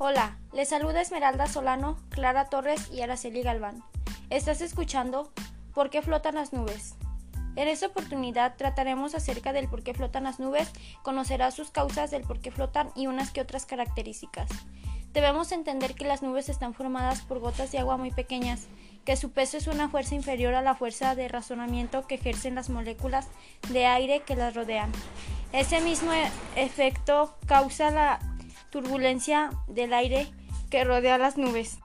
Hola, les saluda Esmeralda Solano, Clara Torres y Araceli Galván. Estás escuchando ¿Por qué flotan las nubes? En esta oportunidad trataremos acerca del por qué flotan las nubes, conocerás sus causas del por qué flotan y unas que otras características. Debemos entender que las nubes están formadas por gotas de agua muy pequeñas, que su peso es una fuerza inferior a la fuerza de razonamiento que ejercen las moléculas de aire que las rodean. Ese mismo e-, efecto causa la turbulencia del aire que rodea las nubes.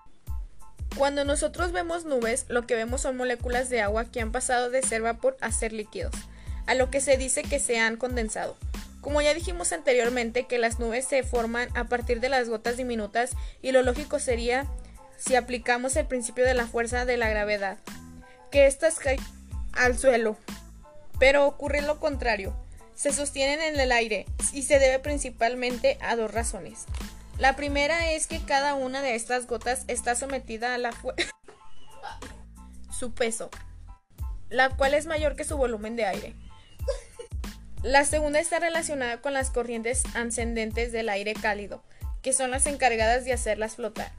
Cuando nosotros vemos nubes, lo que vemos son moléculas de agua que han pasado de ser vapor a ser líquidos, a lo que se dice que se han condensado. Como ya dijimos anteriormente que las nubes se forman a partir de las gotas diminutas y lo lógico sería si aplicamos el principio de la fuerza de la gravedad, que éstas caen al suelo. Pero ocurre lo contrario se sostienen en el aire y se debe principalmente a dos razones. La primera es que cada una de estas gotas está sometida a la su peso, la cual es mayor que su volumen de aire. La segunda está relacionada con las corrientes ascendentes del aire cálido, que son las encargadas de hacerlas flotar.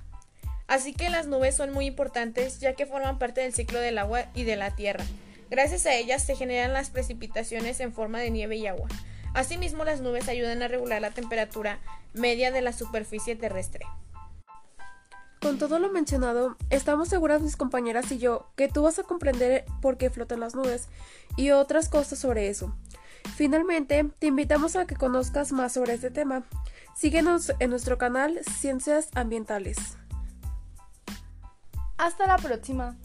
Así que las nubes son muy importantes ya que forman parte del ciclo del agua y de la tierra. Gracias a ellas se generan las precipitaciones en forma de nieve y agua. Asimismo, las nubes ayudan a regular la temperatura media de la superficie terrestre. Con todo lo mencionado, estamos seguras mis compañeras y yo que tú vas a comprender por qué flotan las nubes y otras cosas sobre eso. Finalmente, te invitamos a que conozcas más sobre este tema. Síguenos en nuestro canal Ciencias Ambientales. Hasta la próxima.